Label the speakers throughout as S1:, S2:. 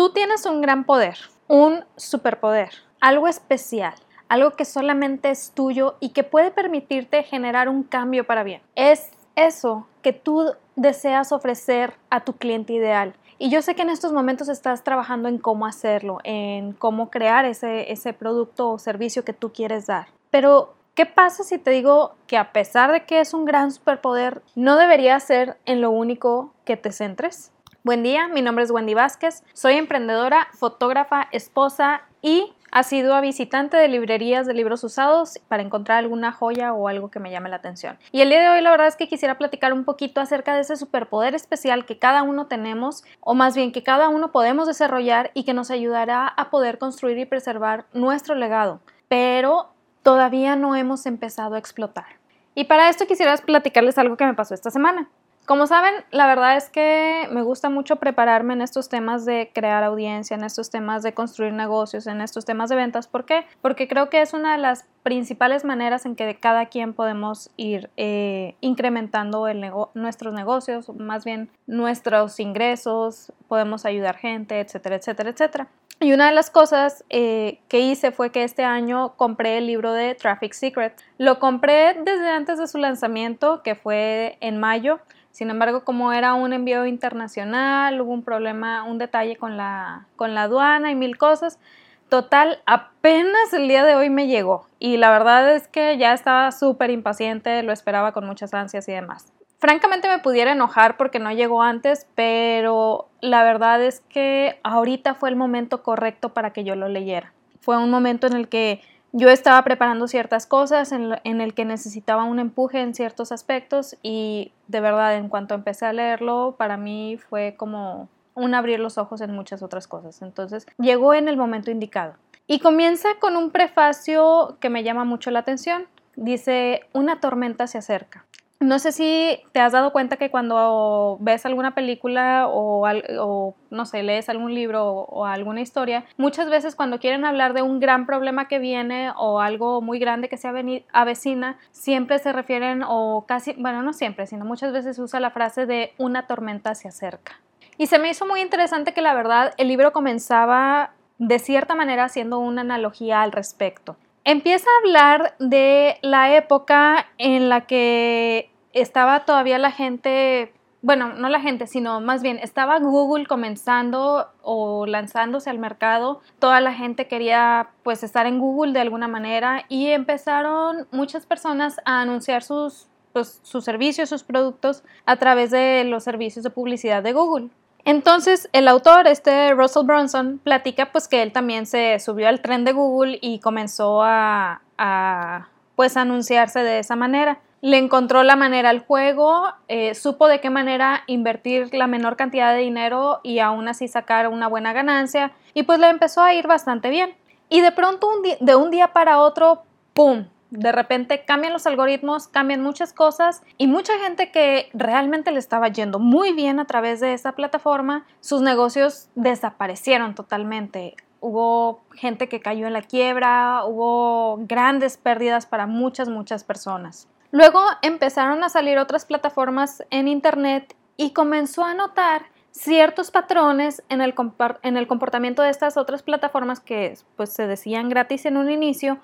S1: Tú tienes un gran poder, un superpoder, algo especial, algo que solamente es tuyo y que puede permitirte generar un cambio para bien. Es eso que tú deseas ofrecer a tu cliente ideal. Y yo sé que en estos momentos estás trabajando en cómo hacerlo, en cómo crear ese, ese producto o servicio que tú quieres dar. Pero, ¿qué pasa si te digo que a pesar de que es un gran superpoder, no debería ser en lo único que te centres? Buen día, mi nombre es Wendy Vázquez, soy emprendedora, fotógrafa, esposa y a visitante de librerías de libros usados para encontrar alguna joya o algo que me llame la atención. Y el día de hoy la verdad es que quisiera platicar un poquito acerca de ese superpoder especial que cada uno tenemos, o más bien que cada uno podemos desarrollar y que nos ayudará a poder construir y preservar nuestro legado. Pero todavía no hemos empezado a explotar. Y para esto quisiera platicarles algo que me pasó esta semana. Como saben, la verdad es que me gusta mucho prepararme en estos temas de crear audiencia, en estos temas de construir negocios, en estos temas de ventas. ¿Por qué? Porque creo que es una de las principales maneras en que cada quien podemos ir eh, incrementando nuestros negocios, más bien nuestros ingresos, podemos ayudar gente, etcétera, etcétera, etcétera. Y una de las cosas eh, que hice fue que este año compré el libro de Traffic Secret. Lo compré desde antes de su lanzamiento, que fue en mayo. Sin embargo, como era un envío internacional, hubo un problema, un detalle con la, con la aduana y mil cosas. Total, apenas el día de hoy me llegó y la verdad es que ya estaba súper impaciente, lo esperaba con muchas ansias y demás. Francamente me pudiera enojar porque no llegó antes, pero la verdad es que ahorita fue el momento correcto para que yo lo leyera. Fue un momento en el que yo estaba preparando ciertas cosas en, el que necesitaba un empuje en ciertos aspectos y de verdad en cuanto empecé a leerlo para mí fue como un abrir los ojos en muchas otras cosas. Entonces llegó en el momento indicado. Y comienza con un prefacio que me llama mucho la atención. Dice, una tormenta se acerca. No sé si te has dado cuenta que cuando ves alguna película o, no sé, lees algún libro o, alguna historia, muchas veces cuando quieren hablar de un gran problema que viene o algo muy grande que se avecina, siempre se refieren o casi, bueno, no siempre, sino muchas veces usa la frase de una tormenta se acerca. Y se me hizo muy interesante que la verdad el libro comenzaba de cierta manera haciendo una analogía al respecto. Empieza a hablar de la época en la que estaba todavía la gente, bueno, no la gente, sino más bien estaba Google comenzando o lanzándose al mercado, toda la gente quería pues estar en Google de alguna manera y empezaron muchas personas a anunciar sus, pues, sus servicios, sus productos a través de los servicios de publicidad de Google. Entonces el autor, este Russell Brunson, platica pues que él también se subió al tren de Google y comenzó a, a pues anunciarse de esa manera le encontró la manera al juego, eh, supo de qué manera invertir la menor cantidad de dinero y aún así sacar una buena ganancia y pues le empezó a ir bastante bien. Y de pronto de un día para otro, ¡pum! De repente cambian los algoritmos, cambian muchas cosas y mucha gente que realmente le estaba yendo muy bien a través de esa plataforma, sus negocios desaparecieron totalmente hubo gente que cayó en la quiebra, hubo grandes pérdidas para muchas, muchas personas. Luego empezaron a salir otras plataformas en Internet y comenzó a notar ciertos patrones en el, en el comportamiento de estas otras plataformas que pues, se decían gratis en un inicio,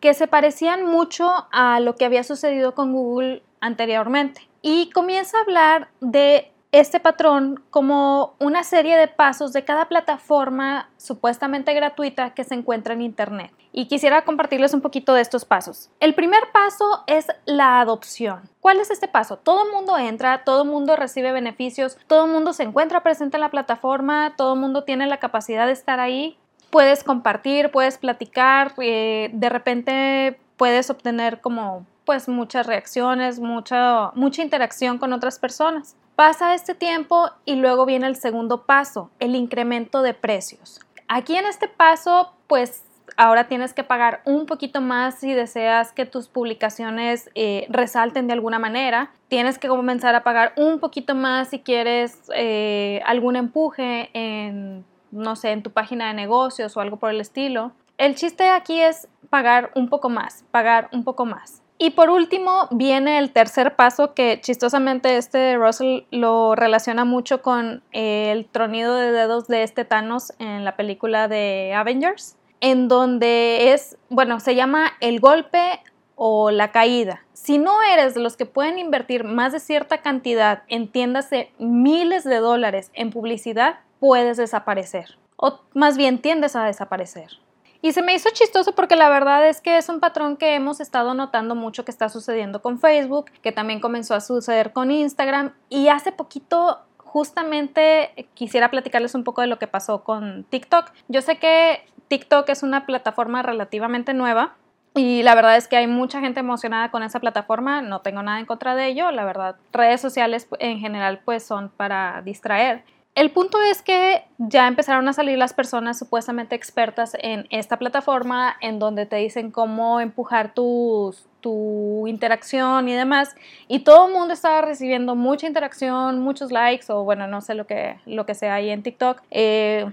S1: que se parecían mucho a lo que había sucedido con Google anteriormente. Y comienza a hablar de este patrón como una serie de pasos de cada plataforma supuestamente gratuita que se encuentra en Internet. Y quisiera compartirles un poquito de estos pasos. El primer paso es la adopción. ¿Cuál es este paso? Todo mundo entra, todo mundo recibe beneficios, todo mundo se encuentra presente en la plataforma, todo mundo tiene la capacidad de estar ahí. Puedes compartir, puedes platicar, eh, de repente puedes obtener como pues muchas reacciones, mucha, mucha interacción con otras personas. Pasa este tiempo y luego viene el segundo paso, el incremento de precios. Aquí en este paso, pues ahora tienes que pagar un poquito más si deseas que tus publicaciones eh, resalten de alguna manera. Tienes que comenzar a pagar un poquito más si quieres eh, algún empuje en, no sé, en tu página de negocios o algo por el estilo. El chiste aquí es pagar un poco más, pagar un poco más. Y por último viene el tercer paso que chistosamente este Russell lo relaciona mucho con el tronido de dedos de este Thanos en la película de Avengers, en donde es, bueno, se llama el golpe o la caída. Si no eres de los que pueden invertir más de cierta cantidad, entiéndase miles de dólares en publicidad, puedes desaparecer. O más bien tiendes a desaparecer. Y se me hizo chistoso porque la verdad es que es un patrón que hemos estado notando mucho que está sucediendo con Facebook, que también comenzó a suceder con Instagram y hace poquito justamente quisiera platicarles un poco de lo que pasó con TikTok. Yo sé que TikTok es una plataforma relativamente nueva, y la verdad es que hay mucha gente emocionada con esa plataforma, no tengo nada en contra de ello, la verdad, redes sociales en general pues son para distraer. El punto es que ya empezaron a salir las personas supuestamente expertas en esta plataforma, en donde te dicen cómo empujar tu, tu interacción y demás. Y todo el mundo estaba recibiendo mucha interacción, muchos likes, o bueno, no sé lo que, lo que sea ahí en TikTok. Eh,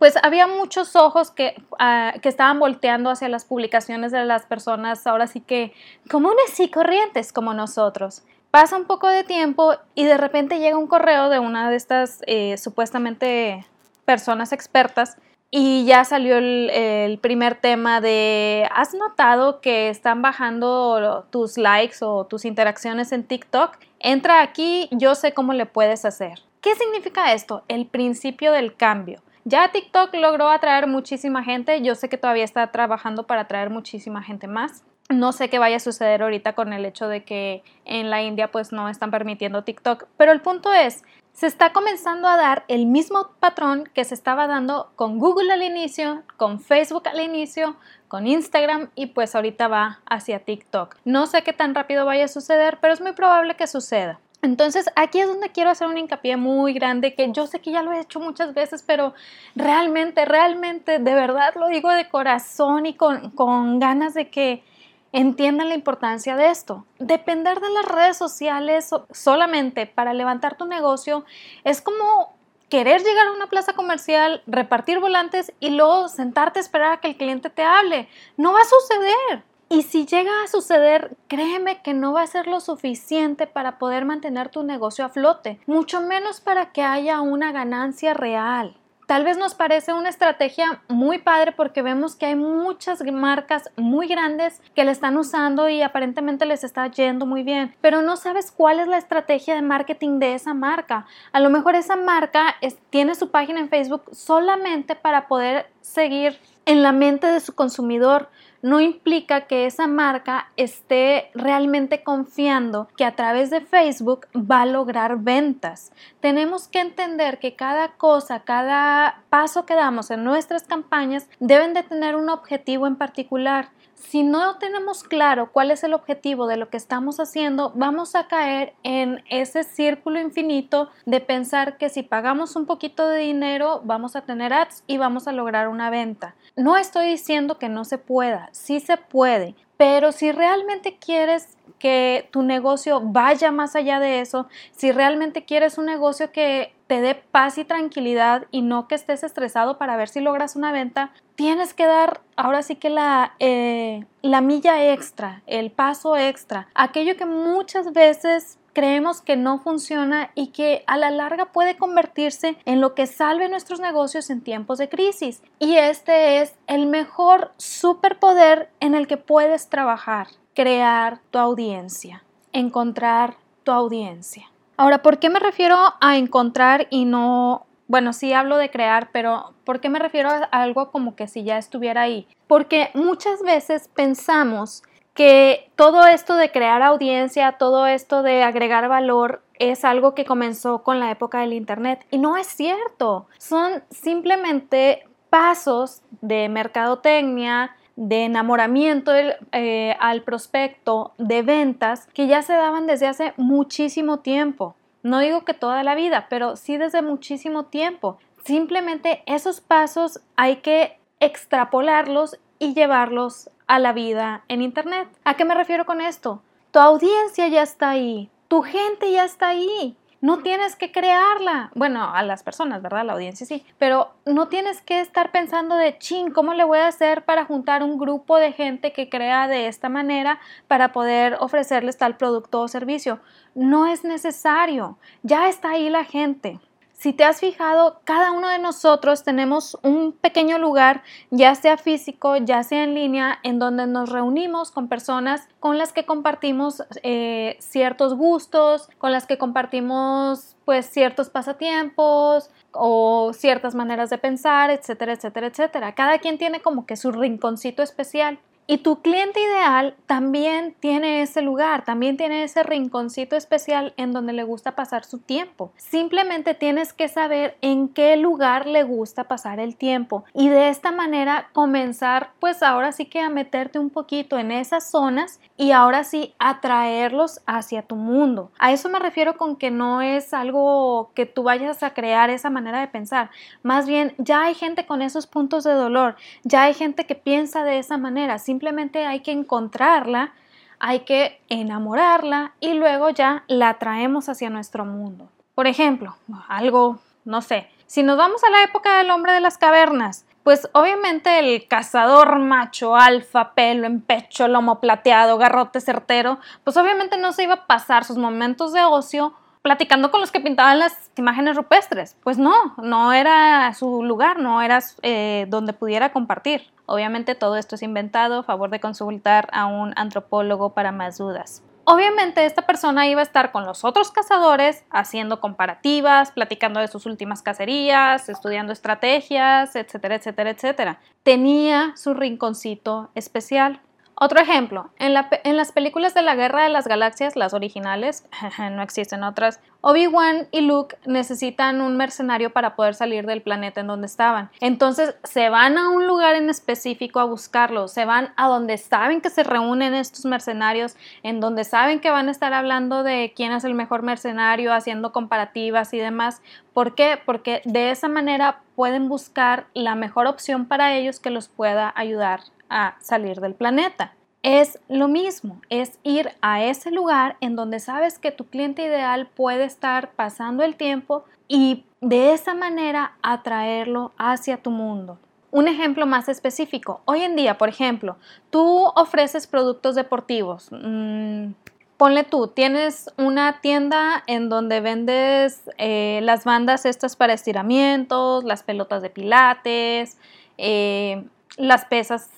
S1: pues había muchos ojos que, ah, que, estaban volteando hacia las publicaciones de las personas, ahora sí que comunes y corrientes como nosotros. Pasa un poco de tiempo y de repente llega un correo de una de estas eh, supuestamente personas expertas y ya salió el, el, primer tema de, ¿has notado que están bajando tus likes o tus interacciones en TikTok? Entra aquí, yo sé cómo le puedes hacer. ¿Qué significa esto? El principio del cambio. Ya TikTok logró atraer muchísima gente, yo sé que todavía está trabajando para atraer muchísima gente más. No sé qué vaya a suceder ahorita con el hecho de que en la India pues no están permitiendo TikTok, pero el punto es, se está comenzando a dar el mismo patrón que se estaba dando con Google al inicio, con Facebook al inicio, con Instagram y pues ahorita va hacia TikTok. No sé qué tan rápido vaya a suceder, pero es muy probable que suceda. Entonces aquí es donde quiero hacer un hincapié muy grande que yo sé que ya lo he hecho muchas veces, pero realmente, realmente, de verdad lo digo de corazón y con, con ganas de que entiendan la importancia de esto. Depender de las redes sociales solamente para levantar tu negocio es como querer llegar a una plaza comercial, repartir volantes y luego sentarte a esperar a que el cliente te hable. No va a suceder. Y si llega a suceder, créeme que no va a ser lo suficiente para poder mantener tu negocio a flote, mucho menos para que haya una ganancia real. Tal vez nos parece una estrategia muy padre porque vemos que hay muchas marcas muy grandes que la están usando y aparentemente les está yendo muy bien, pero no sabes cuál es la estrategia de marketing de esa marca. A lo mejor esa marca tiene su página en Facebook solamente para poder seguir en la mente de su consumidor, no implica que esa marca esté realmente confiando que a través de Facebook va a lograr ventas. Tenemos que entender que cada cosa, cada paso que damos en nuestras campañas deben de tener un objetivo en particular. Si no tenemos claro cuál es el objetivo de lo que estamos haciendo, vamos a caer en ese círculo infinito de pensar que si pagamos un poquito de dinero vamos a tener ads y vamos a lograr una venta. No estoy diciendo que no se pueda, sí se puede, pero si realmente quieres que tu negocio vaya más allá de eso, si realmente quieres un negocio que te dé paz y tranquilidad y no que estés estresado para ver si logras una venta, tienes que dar ahora sí que la, eh, la milla extra, el paso extra, aquello que muchas veces creemos que no funciona y que a la larga puede convertirse en lo que salve nuestros negocios en tiempos de crisis. Y este es el mejor superpoder en el que puedes trabajar, crear tu audiencia, encontrar tu audiencia. Ahora, ¿por qué me refiero a encontrar y no bueno, sí hablo de crear, pero ¿por qué me refiero a algo como que si ya estuviera ahí? Porque muchas veces pensamos que todo esto de crear audiencia, todo esto de agregar valor es algo que comenzó con la época del Internet y no es cierto. Son simplemente pasos de mercadotecnia, de enamoramiento eh, al prospecto, de ventas que ya se daban desde hace muchísimo tiempo. No digo que toda la vida, pero sí desde muchísimo tiempo. Simplemente esos pasos hay que extrapolarlos y llevarlos a la vida en Internet. ¿A qué me refiero con esto? Tu audiencia ya está ahí, tu gente ya está ahí. No tienes que crearla. Bueno, a las personas, ¿verdad? La audiencia sí. Pero no tienes que estar pensando de, ching, ¿cómo le voy a hacer para juntar un grupo de gente que crea de esta manera para poder ofrecerles tal producto o servicio? No es necesario. Ya está ahí la gente. Si te has fijado, cada uno de nosotros tenemos un pequeño lugar, ya sea físico, ya sea en línea, en donde nos reunimos con personas con las que compartimos eh, ciertos gustos, con las que compartimos pues ciertos pasatiempos o ciertas maneras de pensar, etcétera, etcétera, etcétera. Cada quien tiene como que su rinconcito especial. Y tu cliente ideal también tiene ese lugar, también tiene ese rinconcito especial en donde le gusta pasar su tiempo. Simplemente tienes que saber en qué lugar le gusta pasar el tiempo y de esta manera comenzar pues ahora sí que a meterte un poquito en esas zonas y ahora sí atraerlos hacia tu mundo. A eso me refiero con que no es algo que tú vayas a crear esa manera de pensar. Más bien ya hay gente con esos puntos de dolor, ya hay gente que piensa de esa manera simplemente hay que encontrarla, hay que enamorarla y luego ya la traemos hacia nuestro mundo. Por ejemplo, algo, no sé, si nos vamos a la época del hombre de las cavernas, pues obviamente el cazador macho, alfa, pelo en pecho, lomo plateado, garrote certero, pues obviamente no se iba a pasar sus momentos de ocio platicando con los que pintaban las imágenes rupestres. Pues no, no era su lugar, no era eh, donde pudiera compartir. Obviamente todo esto es inventado, a favor de consultar a un antropólogo para más dudas. Obviamente esta persona iba a estar con los otros cazadores haciendo comparativas, platicando de sus últimas cacerías, estudiando estrategias, etcétera, etcétera, etcétera. Tenía su rinconcito especial. Otro ejemplo, en, las películas de la Guerra de las Galaxias, las originales, no existen otras, Obi-Wan y Luke necesitan un mercenario para poder salir del planeta en donde estaban. Entonces se van a un lugar en específico a buscarlo, se van a donde saben que se reúnen estos mercenarios, en donde saben que van a estar hablando de quién es el mejor mercenario, haciendo comparativas y demás. ¿Por qué? Porque de esa manera pueden buscar la mejor opción para ellos que los pueda ayudar a salir del planeta. Es lo mismo, es ir a ese lugar en donde sabes que tu cliente ideal puede estar pasando el tiempo y de esa manera atraerlo hacia tu mundo. Un ejemplo más específico, hoy en día, por ejemplo, tú ofreces productos deportivos. Mm, ponle tú, tienes una tienda en donde vendes eh, las bandas estas para estiramientos, las pelotas de pilates, eh, las pesas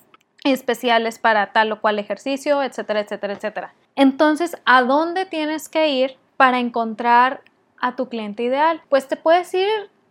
S1: especiales para tal o cual ejercicio, etcétera, etcétera, etcétera. Entonces, ¿a dónde tienes que ir para encontrar a tu cliente ideal? Pues te puedes ir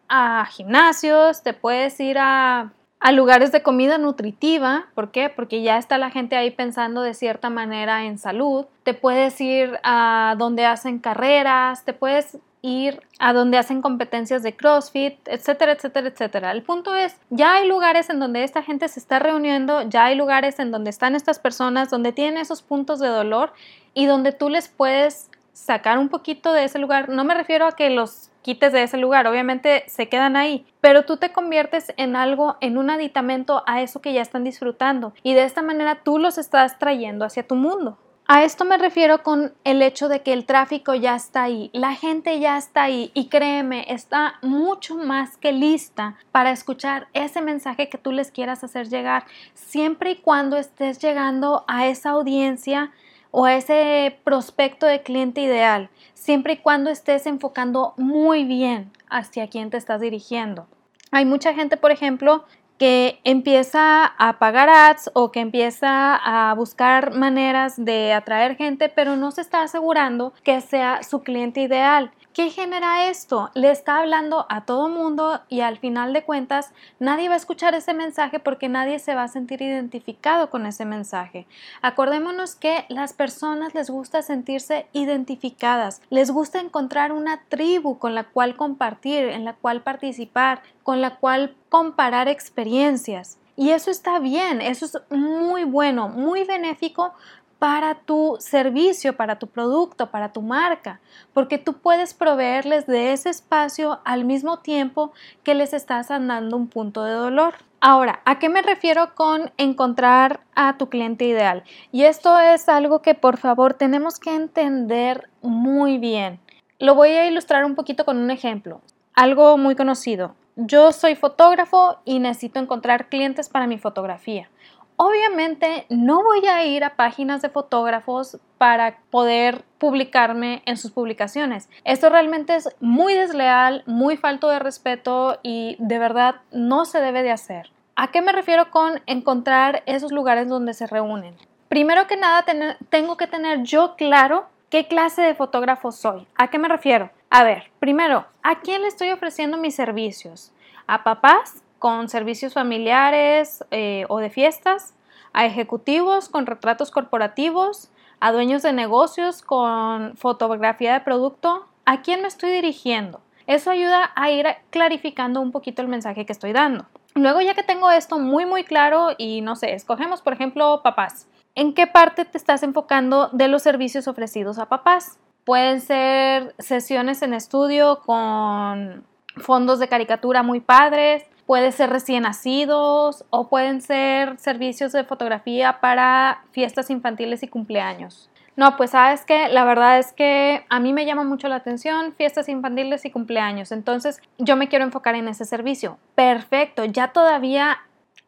S1: a gimnasios, te puedes ir a, a lugares de comida nutritiva, ¿por qué? Porque ya está la gente ahí pensando de cierta manera en salud, te puedes ir a donde hacen carreras, te puedes ir a donde hacen competencias de CrossFit, etcétera, etcétera, etcétera. El punto es, ya hay lugares en donde esta gente se está reuniendo, ya hay lugares en donde están estas personas, donde tienen esos puntos de dolor y donde tú les puedes sacar un poquito de ese lugar. No me refiero a que los quites de ese lugar, obviamente se quedan ahí, pero tú te conviertes en algo, en un aditamento a eso que ya están disfrutando y de esta manera tú los estás trayendo hacia tu mundo. A esto me refiero con el hecho de que el tráfico ya está ahí, la gente ya está ahí y créeme, está mucho más que lista para escuchar ese mensaje que tú les quieras hacer llegar, siempre y cuando estés llegando a esa audiencia o a ese prospecto de cliente ideal, siempre y cuando estés enfocando muy bien hacia quién te estás dirigiendo. Hay mucha gente, por ejemplo, que empieza a pagar ads o que empieza a buscar maneras de atraer gente, pero no se está asegurando que sea su cliente ideal. ¿Qué genera esto? Le está hablando a todo mundo y al final de cuentas nadie va a escuchar ese mensaje porque nadie se va a sentir identificado con ese mensaje. Acordémonos que las personas les gusta sentirse identificadas, les gusta encontrar una tribu con la cual compartir, en la cual participar, con la cual comparar experiencias. Y eso está bien, eso es muy bueno, muy benéfico para tu servicio, para tu producto, para tu marca, porque tú puedes proveerles de ese espacio al mismo tiempo que les estás dando un punto de dolor. Ahora, ¿a qué me refiero con encontrar a tu cliente ideal? Y esto es algo que por favor tenemos que entender muy bien. Lo voy a ilustrar un poquito con un ejemplo. Algo muy conocido. Yo soy fotógrafo y necesito encontrar clientes para mi fotografía. Obviamente no voy a ir a páginas de fotógrafos para poder publicarme en sus publicaciones. Esto realmente es muy desleal, muy falto de respeto y de verdad no se debe de hacer. ¿A qué me refiero con encontrar esos lugares donde se reúnen? Primero que nada, tengo que tener yo claro qué clase de fotógrafo soy. ¿A qué me refiero? A ver, primero, ¿a quién le estoy ofreciendo mis servicios? ¿A papás? Con servicios familiares eh, o de fiestas, a ejecutivos con retratos corporativos, a dueños de negocios con fotografía de producto. ¿A quién me estoy dirigiendo? Eso ayuda a ir clarificando un poquito el mensaje que estoy dando. Luego ya que tengo esto muy muy claro y no sé, escogemos por ejemplo papás. ¿En qué parte te estás enfocando de los servicios ofrecidos a papás? Pueden ser sesiones en estudio con fondos de caricatura muy padres, puede ser recién nacidos o pueden ser servicios de fotografía para fiestas infantiles y cumpleaños. No, pues sabes que la verdad es que a mí me llama mucho la atención fiestas infantiles y cumpleaños, entonces yo me quiero enfocar en ese servicio. Perfecto, ya todavía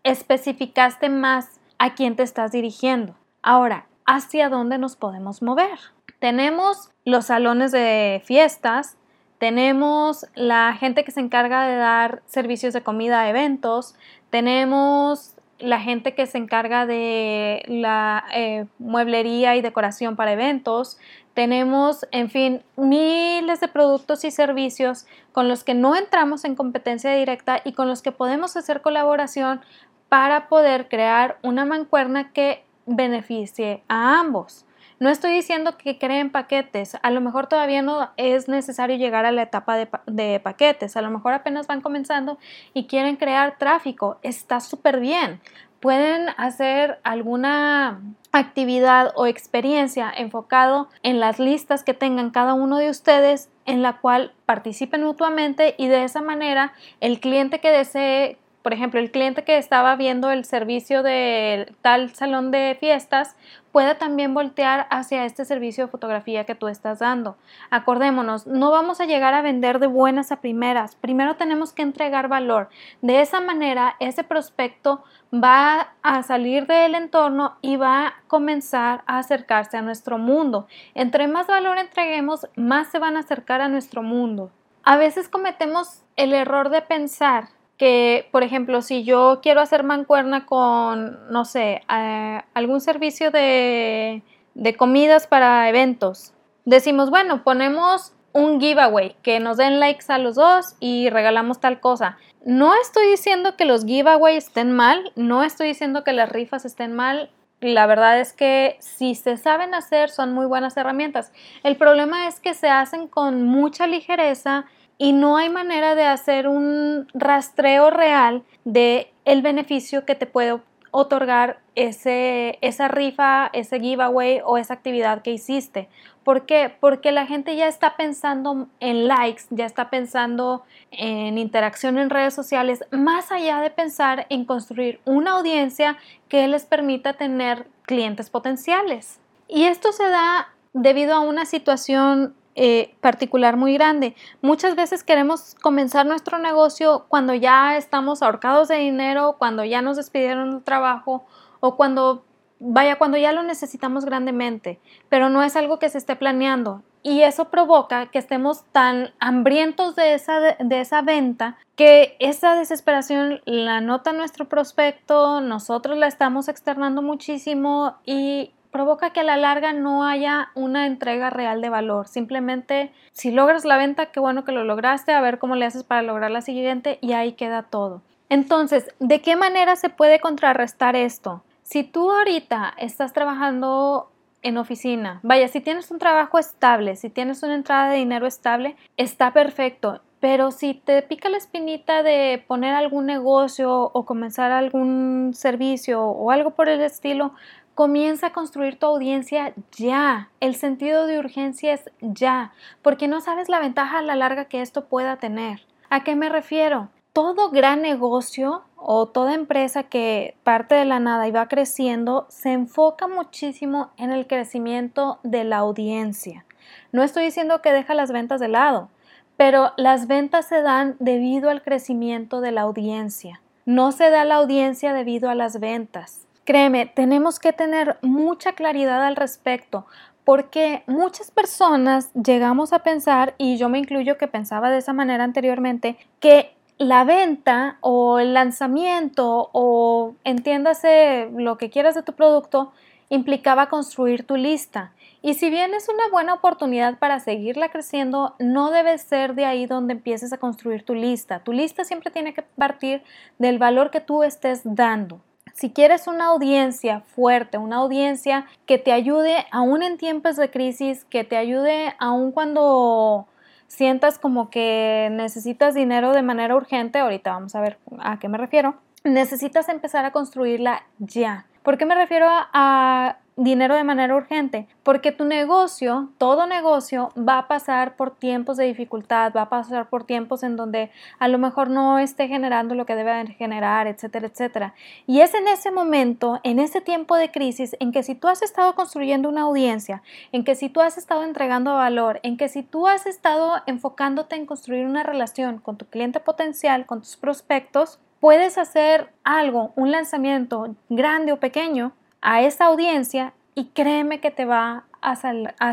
S1: especificaste más a quién te estás dirigiendo. Ahora, ¿hacia dónde nos podemos mover? Tenemos los salones de fiestas, tenemos la gente que se encarga de dar servicios de comida a eventos, tenemos la gente que se encarga de la eh, mueblería y decoración para eventos, tenemos, en fin, miles de productos y servicios con los que no entramos en competencia directa y con los que podemos hacer colaboración para poder crear una mancuerna que beneficie a ambos. No estoy diciendo que creen paquetes, a lo mejor todavía no es necesario llegar a la etapa de, paquetes, a lo mejor apenas van comenzando y quieren crear tráfico, está súper bien. Pueden hacer alguna actividad o experiencia enfocado en las listas que tengan cada uno de ustedes en la cual participen mutuamente y de esa manera el cliente que desee por ejemplo, el cliente que estaba viendo el servicio de tal salón de fiestas pueda también voltear hacia este servicio de fotografía que tú estás dando. Acordémonos, no vamos a llegar a vender de buenas a primeras. Primero tenemos que entregar valor. De esa manera, ese prospecto va a salir del entorno y va a comenzar a acercarse a nuestro mundo. Entre más valor entreguemos, más se van a acercar a nuestro mundo. A veces cometemos el error de pensar que, por ejemplo, si yo quiero hacer mancuerna con, no sé, eh, algún servicio de, de comidas para eventos, decimos, bueno, ponemos un giveaway, que nos den likes a los dos y regalamos tal cosa. No estoy diciendo que los giveaways estén mal, no estoy diciendo que las rifas estén mal. La verdad es que si se saben hacer son muy buenas herramientas. El problema es que se hacen con mucha ligereza y no hay manera de hacer un rastreo real de el beneficio que te puede otorgar ese, esa rifa, ese giveaway o esa actividad que hiciste. ¿Por qué? Porque la gente ya está pensando en likes, ya está pensando en interacción en redes sociales, más allá de pensar en construir una audiencia que les permita tener clientes potenciales. Y esto se da debido a una situación eh, particular muy grande. Muchas veces queremos comenzar nuestro negocio cuando ya estamos ahorcados de dinero, cuando ya nos despidieron del trabajo o cuando, vaya, cuando ya lo necesitamos grandemente, pero no es algo que se esté planeando. Y eso provoca que estemos tan hambrientos de esa, de esa venta que esa desesperación la nota nuestro prospecto, nosotros la estamos externando muchísimo y provoca que a la larga no haya una entrega real de valor. Simplemente, si logras la venta, qué bueno que lo lograste, a ver cómo le haces para lograr la siguiente y ahí queda todo. Entonces, ¿de qué manera se puede contrarrestar esto? Si tú ahorita estás trabajando en oficina, vaya, si tienes un trabajo estable, si tienes una entrada de dinero estable, está perfecto. Pero si te pica la espinita de poner algún negocio o comenzar algún servicio o algo por el estilo, Comienza a construir tu audiencia ya. El sentido de urgencia es ya, porque no sabes la ventaja a la larga que esto pueda tener. ¿A qué me refiero? Todo gran negocio o toda empresa que parte de la nada y va creciendo se enfoca muchísimo en el crecimiento de la audiencia. No estoy diciendo que deja las ventas de lado, pero las ventas se dan debido al crecimiento de la audiencia. No se da la audiencia debido a las ventas. Créeme, tenemos que tener mucha claridad al respecto porque muchas personas llegamos a pensar, y yo me incluyo que pensaba de esa manera anteriormente, que la venta o el lanzamiento o entiéndase lo que quieras de tu producto implicaba construir tu lista. Y si bien es una buena oportunidad para seguirla creciendo, no debe ser de ahí donde empieces a construir tu lista. Tu lista siempre tiene que partir del valor que tú estés dando. Si quieres una audiencia fuerte, una audiencia que te ayude aún en tiempos de crisis, que te ayude aún cuando sientas como que necesitas dinero de manera urgente, ahorita vamos a ver a qué me refiero, necesitas empezar a construirla ya. ¿Por qué me refiero a, dinero de manera urgente? Porque tu negocio, todo negocio, va a pasar por tiempos de dificultad, va a pasar por tiempos en donde a lo mejor no esté generando lo que debe generar, etcétera, etcétera. Y es en ese momento, en ese tiempo de crisis, en que si tú has estado construyendo una audiencia, en que si tú has estado entregando valor, en que si tú has estado enfocándote en construir una relación con tu cliente potencial, con tus prospectos, puedes hacer algo, un lanzamiento grande o pequeño a esa audiencia y créeme que te va a,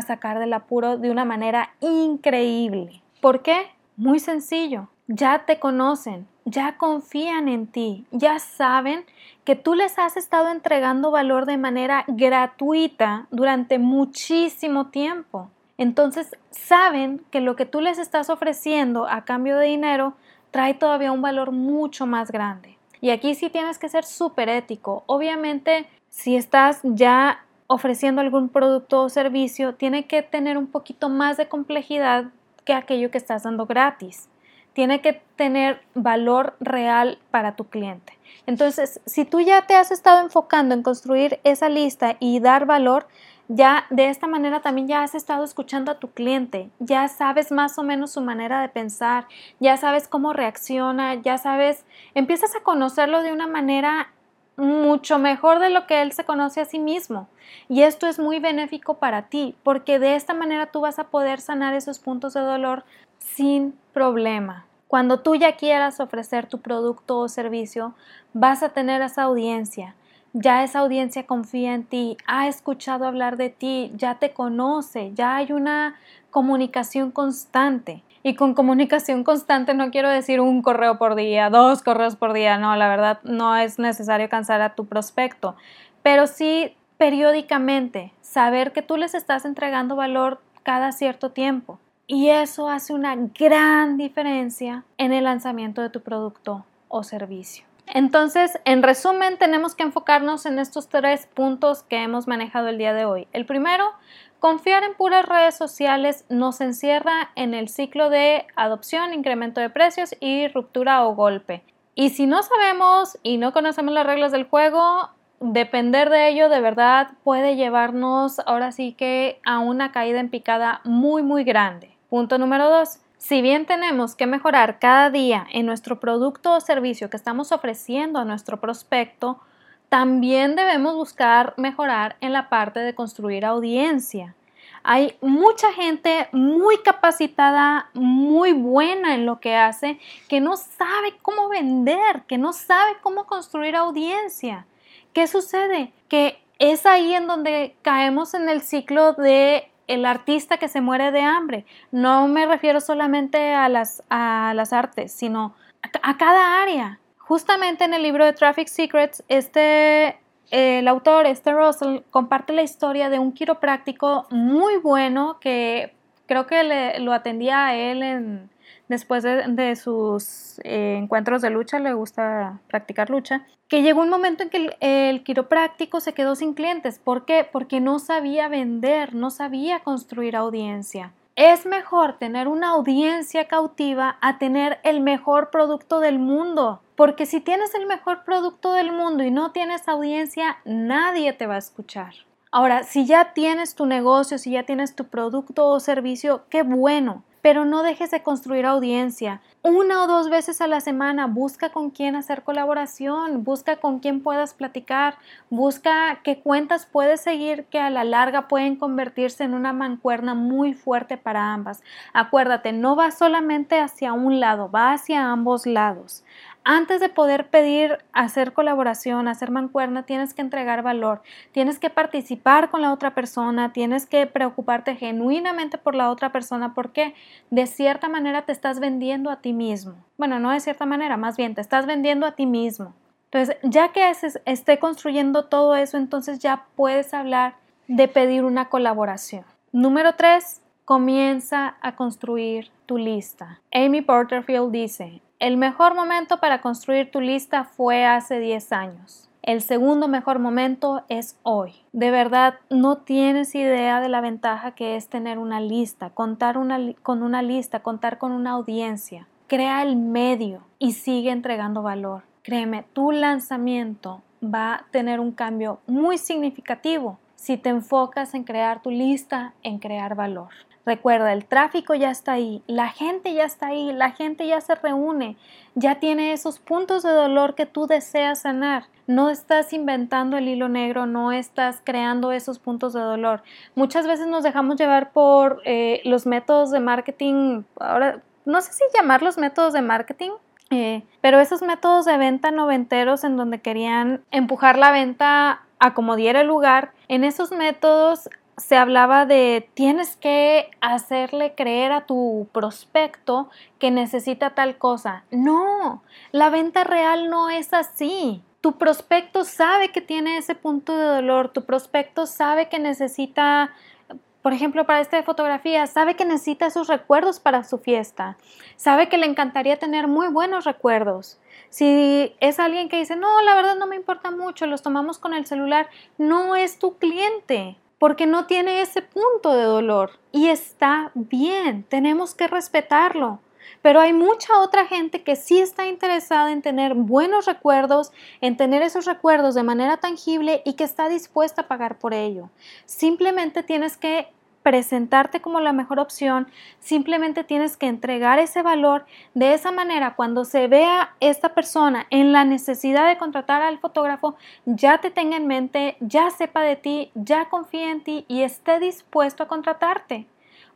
S1: sacar del apuro de una manera increíble. ¿Por qué? Muy sencillo. Ya te conocen, ya confían en ti, ya saben que tú les has estado entregando valor de manera gratuita durante muchísimo tiempo. Entonces saben que lo que tú les estás ofreciendo a cambio de dinero trae todavía un valor mucho más grande. Y aquí sí tienes que ser súper ético. Obviamente, si estás ya ofreciendo algún producto o servicio, tiene que tener un poquito más de complejidad que aquello que estás dando gratis. Tiene que tener valor real para tu cliente. Entonces, si tú ya te has estado enfocando en construir esa lista y dar valor, ya de esta manera también ya has estado escuchando a tu cliente, ya sabes más o menos su manera de pensar, ya sabes cómo reacciona, ya sabes, empiezas a conocerlo de una manera mucho mejor de lo que él se conoce a sí mismo. Y esto es muy benéfico para ti, porque de esta manera tú vas a poder sanar esos puntos de dolor sin problema. Cuando tú ya quieras ofrecer tu producto o servicio, vas a tener esa audiencia, ya esa audiencia confía en ti, ha escuchado hablar de ti, ya te conoce, ya hay una comunicación constante. Y con comunicación constante no quiero decir un correo por día, dos correos por día, no, la verdad no es necesario cansar a tu prospecto, pero sí periódicamente saber que tú les estás entregando valor cada cierto tiempo. Y eso hace una gran diferencia en el lanzamiento de tu producto o servicio. Entonces, en resumen, tenemos que enfocarnos en estos tres puntos que hemos manejado el día de hoy. El primero, confiar en puras redes sociales nos encierra en el ciclo de adopción, incremento de precios y ruptura o golpe. Y si no sabemos y no conocemos las reglas del juego, depender de ello de verdad puede llevarnos ahora sí que a una caída en picada muy muy grande. Punto número dos, si bien tenemos que mejorar cada día en nuestro producto o servicio que estamos ofreciendo a nuestro prospecto, también debemos buscar mejorar en la parte de construir audiencia. Hay mucha gente muy capacitada, muy buena en lo que hace, que no sabe cómo vender, que no sabe cómo construir audiencia. ¿Qué sucede? Que es ahí en donde caemos en el ciclo de el artista que se muere de hambre. No me refiero solamente a las, a las artes, sino a, cada área. Justamente en el libro de Traffic Secrets, este, el autor, este Russell, comparte la historia de un quiropráctico muy bueno que creo que le, lo atendía a él en, después de, sus eh, encuentros de lucha, le gusta practicar lucha, que llegó un momento en que el, el, quiropráctico se quedó sin clientes. ¿Por qué? Porque no sabía vender, no sabía construir audiencia. Es mejor tener una audiencia cautiva a tener el mejor producto del mundo. Porque si tienes el mejor producto del mundo y no tienes audiencia, nadie te va a escuchar. Ahora, si ya tienes tu negocio, si ya tienes tu producto o servicio, qué bueno pero no dejes de construir audiencia. Una o dos veces a la semana busca con quién hacer colaboración, busca con quién puedas platicar, busca qué cuentas puedes seguir que a la larga pueden convertirse en una mancuerna muy fuerte para ambas. Acuérdate, no va solamente hacia un lado, va hacia ambos lados. Antes de poder pedir hacer colaboración, hacer mancuerna, tienes que entregar valor, tienes que participar con la otra persona, tienes que preocuparte genuinamente por la otra persona porque de cierta manera te estás vendiendo a ti mismo. Bueno, no de cierta manera, más bien te estás vendiendo a ti mismo. Entonces, ya que esté construyendo todo eso, entonces ya puedes hablar de pedir una colaboración. Número tres, comienza a construir tu lista. Amy Porterfield dice, el mejor momento para construir tu lista fue hace 10 años. El segundo mejor momento es hoy. De verdad, no tienes idea de la ventaja que es tener una lista, contar con una lista, contar con una audiencia. Crea el medio y sigue entregando valor. Créeme, tu lanzamiento va a tener un cambio muy significativo si te enfocas en crear tu lista, en crear valor. Recuerda, el tráfico ya está ahí, la gente ya está ahí, la gente ya se reúne, ya tiene esos puntos de dolor que tú deseas sanar. No estás inventando el hilo negro, no estás creando esos puntos de dolor. Muchas veces nos dejamos llevar por eh, los métodos de marketing, ahora no sé si llamarlos métodos de marketing, eh, pero esos métodos de venta noventeros en donde querían empujar la venta a como diera lugar, en esos métodos se hablaba de tienes que hacerle creer a tu prospecto que necesita tal cosa. No, la venta real no es así. Tu prospecto sabe que tiene ese punto de dolor, tu prospecto sabe que necesita, por ejemplo, para esta fotografía, sabe que necesita esos recuerdos para su fiesta, sabe que le encantaría tener muy buenos recuerdos. Si es alguien que dice, no, la verdad no me importa mucho, los tomamos con el celular, no es tu cliente porque no tiene ese punto de dolor y está bien, tenemos que respetarlo. Pero hay mucha otra gente que sí está interesada en tener buenos recuerdos, en tener esos recuerdos de manera tangible y que está dispuesta a pagar por ello. Simplemente tienes que presentarte como la mejor opción, simplemente tienes que entregar ese valor. De esa manera, cuando se vea esta persona en la necesidad de contratar al fotógrafo, ya te tenga en mente, ya sepa de ti, ya confíe en ti y esté dispuesto a contratarte.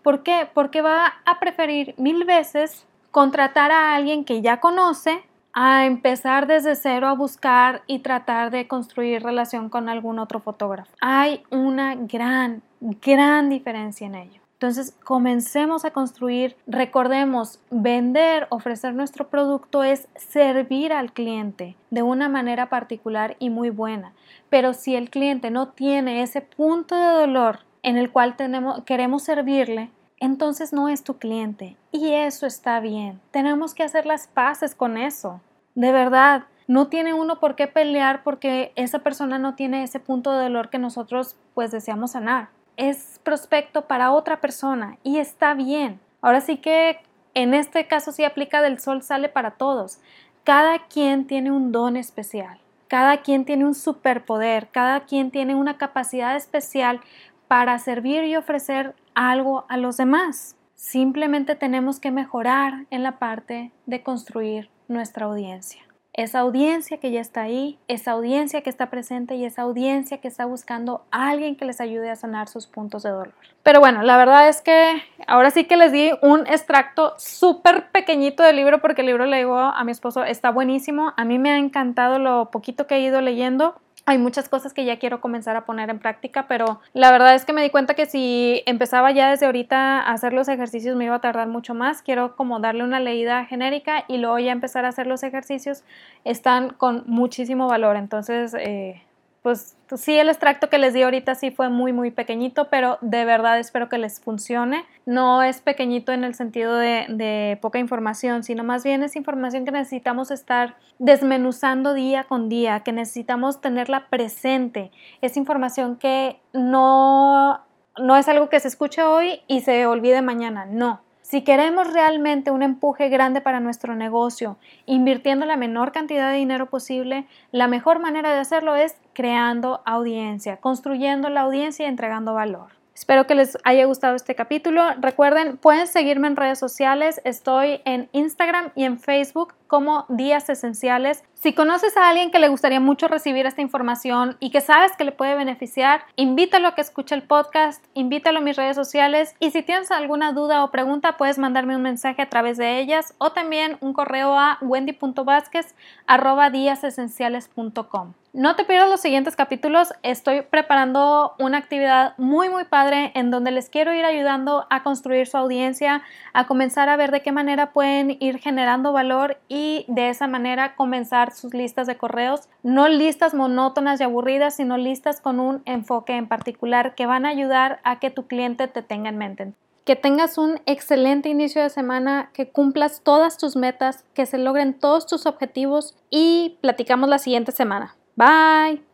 S1: ¿Por qué? Porque va a preferir mil veces contratar a alguien que ya conoce a empezar desde cero a buscar y tratar de construir relación con algún otro fotógrafo. Hay una gran, gran diferencia en ello. Entonces, comencemos a construir, recordemos, vender, ofrecer nuestro producto es servir al cliente de una manera particular y muy buena. Pero si el cliente no tiene ese punto de dolor en el cual tenemos, queremos servirle, entonces no es tu cliente. Y eso está bien. Tenemos que hacer las paces con eso. De verdad, no tiene uno por qué pelear porque esa persona no tiene ese punto de dolor que nosotros pues deseamos sanar. Es prospecto para otra persona y está bien. Ahora sí que en este caso sí aplica del sol sale para todos. Cada quien tiene un don especial. Cada quien tiene un superpoder, cada quien tiene una capacidad especial para servir y ofrecer algo a los demás. Simplemente tenemos que mejorar en la parte de construir nuestra audiencia. Esa audiencia que ya está ahí, esa audiencia que está presente y esa audiencia que está buscando a alguien que les ayude a sanar sus puntos de dolor. Pero bueno, la verdad es que ahora sí que les di un extracto súper pequeñito del libro porque el libro le digo a mi esposo, está buenísimo, a mí me ha encantado lo poquito que he ido leyendo hay muchas cosas que ya quiero comenzar a poner en práctica, pero la verdad es que me di cuenta que si empezaba ya desde ahorita a hacer los ejercicios me iba a tardar mucho más. Quiero como darle una leída genérica y luego ya empezar a hacer los ejercicios. Están con muchísimo valor, entonces eh, pues sí, el extracto que les di ahorita sí fue muy, muy pequeñito, pero de verdad espero que les funcione. No es pequeñito en el sentido de, poca información, sino más bien es información que necesitamos estar desmenuzando día con día, que necesitamos tenerla presente. Es información que no, no es algo que se escuche hoy y se olvide mañana, no Si queremos realmente un empuje grande para nuestro negocio, invirtiendo la menor cantidad de dinero posible, la mejor manera de hacerlo es creando audiencia, construyendo la audiencia y entregando valor. Espero que les haya gustado este capítulo. Recuerden, pueden seguirme en redes sociales. Estoy en Instagram y en Facebook como Días Esenciales. Si conoces a alguien que le gustaría mucho recibir esta información y que sabes que le puede beneficiar, invítalo a que escuche el podcast, invítalo a mis redes sociales y si tienes alguna duda o pregunta puedes mandarme un mensaje a través de ellas o también un correo a wendy.vázquez.com. No te pierdas los siguientes capítulos. Estoy preparando una actividad muy muy padre en donde les quiero ir ayudando a construir su audiencia, a comenzar a ver de qué manera pueden ir generando valor y de esa manera comenzar sus listas de correos. No listas monótonas y aburridas, sino listas con un enfoque en particular que van a ayudar a que tu cliente te tenga en mente. Que tengas un excelente inicio de semana, que cumplas todas tus metas, que se logren todos tus objetivos y platicamos la siguiente semana. Bye.